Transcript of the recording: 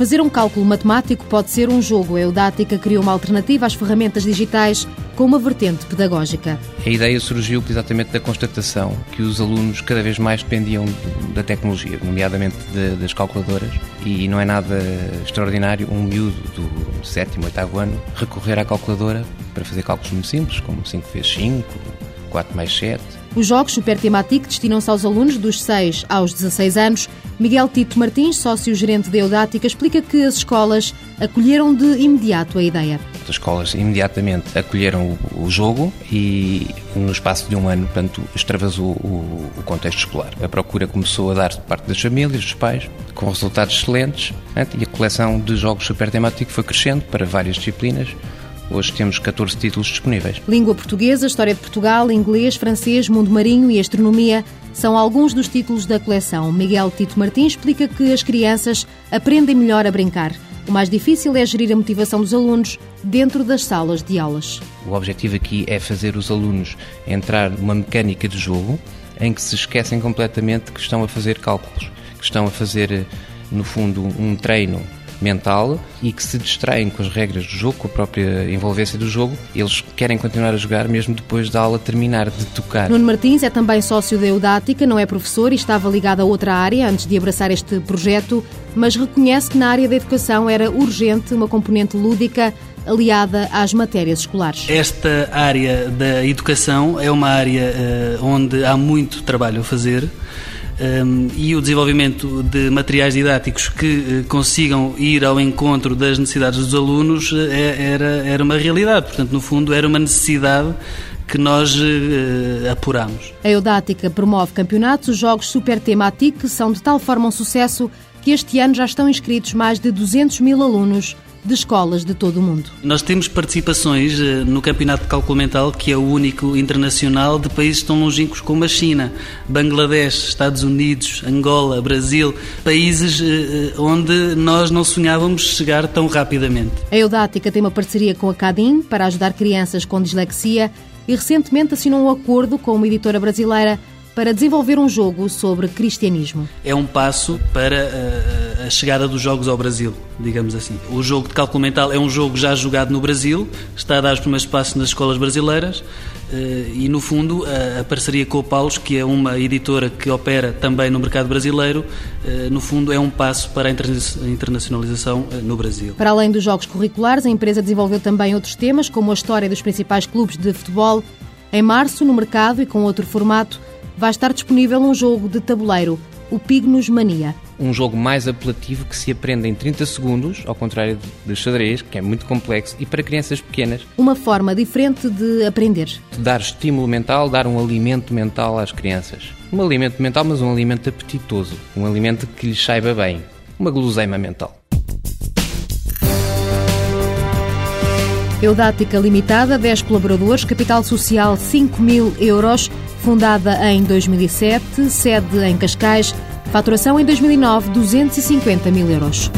Fazer um cálculo matemático pode ser um jogo. A Eudática criou uma alternativa às ferramentas digitais com uma vertente pedagógica. A ideia surgiu exatamente da constatação que os alunos cada vez mais dependiam da tecnologia, nomeadamente de, das calculadoras, e não é nada extraordinário um miúdo do sétimo, oitavo ano recorrer à calculadora para fazer cálculos muito simples, como 5 vezes 5, 4 mais 7. Os jogos Super Tematic destinam-se aos alunos dos 6 aos 16 anos. Miguel Tito Martins, sócio-gerente da Eudática, explica que as escolas acolheram de imediato a ideia. As escolas imediatamente acolheram o, jogo e no espaço de um ano, portanto, extravasou o, o contexto escolar. A procura começou a dar por parte das famílias, dos pais, com resultados excelentes e a coleção de jogos Super Tematic foi crescendo para várias disciplinas Hoje temos 14 títulos disponíveis. Língua portuguesa, História de Portugal, Inglês, Francês, Mundo Marinho e Astronomia são alguns dos títulos da coleção. Miguel Tito Martins explica que as crianças aprendem melhor a brincar. O mais difícil é gerir a motivação dos alunos dentro das salas de aulas. O objetivo aqui é fazer os alunos entrar numa mecânica de jogo em que se esquecem completamente que estão a fazer cálculos, que estão a fazer, no fundo, um treino mental e que se distraem com as regras do jogo, com a própria envolvência do jogo. Eles querem continuar a jogar mesmo depois da aula terminar de tocar. Nuno Martins é também sócio da Eudática, não é professor e estava ligado a outra área antes de abraçar este projeto, mas reconhece que na área da educação era urgente uma componente lúdica aliada às matérias escolares. Esta área da educação é uma área uh, onde há muito trabalho a fazer um, e o desenvolvimento de materiais didáticos que uh, consigam ir ao encontro das necessidades dos alunos uh, era, era uma realidade. Portanto, no fundo, era uma necessidade que nós uh, apuramos. A Eudática promove campeonatos. Os jogos Super Tematic são de tal forma um sucesso que este ano já estão inscritos mais de 200 mil alunos de escolas de todo o mundo. Nós temos participações eh, no Campeonato de Cálculo Mental, que é o único internacional de países tão longínquos como a China, Bangladesh, Estados Unidos, Angola, Brasil, países eh, eh, onde nós não sonhávamos chegar tão rapidamente. A Eudática tem uma parceria com a CADIM para ajudar crianças com dislexia e recentemente assinou um acordo com uma editora brasileira para desenvolver um jogo sobre cristianismo. É um passo para a, a chegada dos jogos ao Brasil, digamos assim. O jogo de cálculo mental é um jogo já jogado no Brasil, está a dar os primeiros passos nas escolas brasileiras eh, e, no fundo, a, a parceria com o Paulos, que é uma editora que opera também no mercado brasileiro, eh, no fundo, é um passo para a internacionalização eh, no Brasil. Para além dos jogos curriculares, a empresa desenvolveu também outros temas, como a história dos principais clubes de futebol. Em março, no mercado e com outro formato, vai estar disponível um jogo de tabuleiro, o Pignos Mania. Um jogo mais apelativo que se aprende em 30 segundos, ao contrário do xadrez, que é muito complexo, e para crianças pequenas. Uma forma diferente de aprender. De dar estímulo mental, dar um alimento mental às crianças. Um alimento mental, mas um alimento apetitoso. Um alimento que lhes saiba bem. Uma guloseima mental. Eudática Limitada, 10 colaboradores, capital social 5 mil euros, fundada em 2007, sede em Cascais, faturação em 2009 250 mil euros.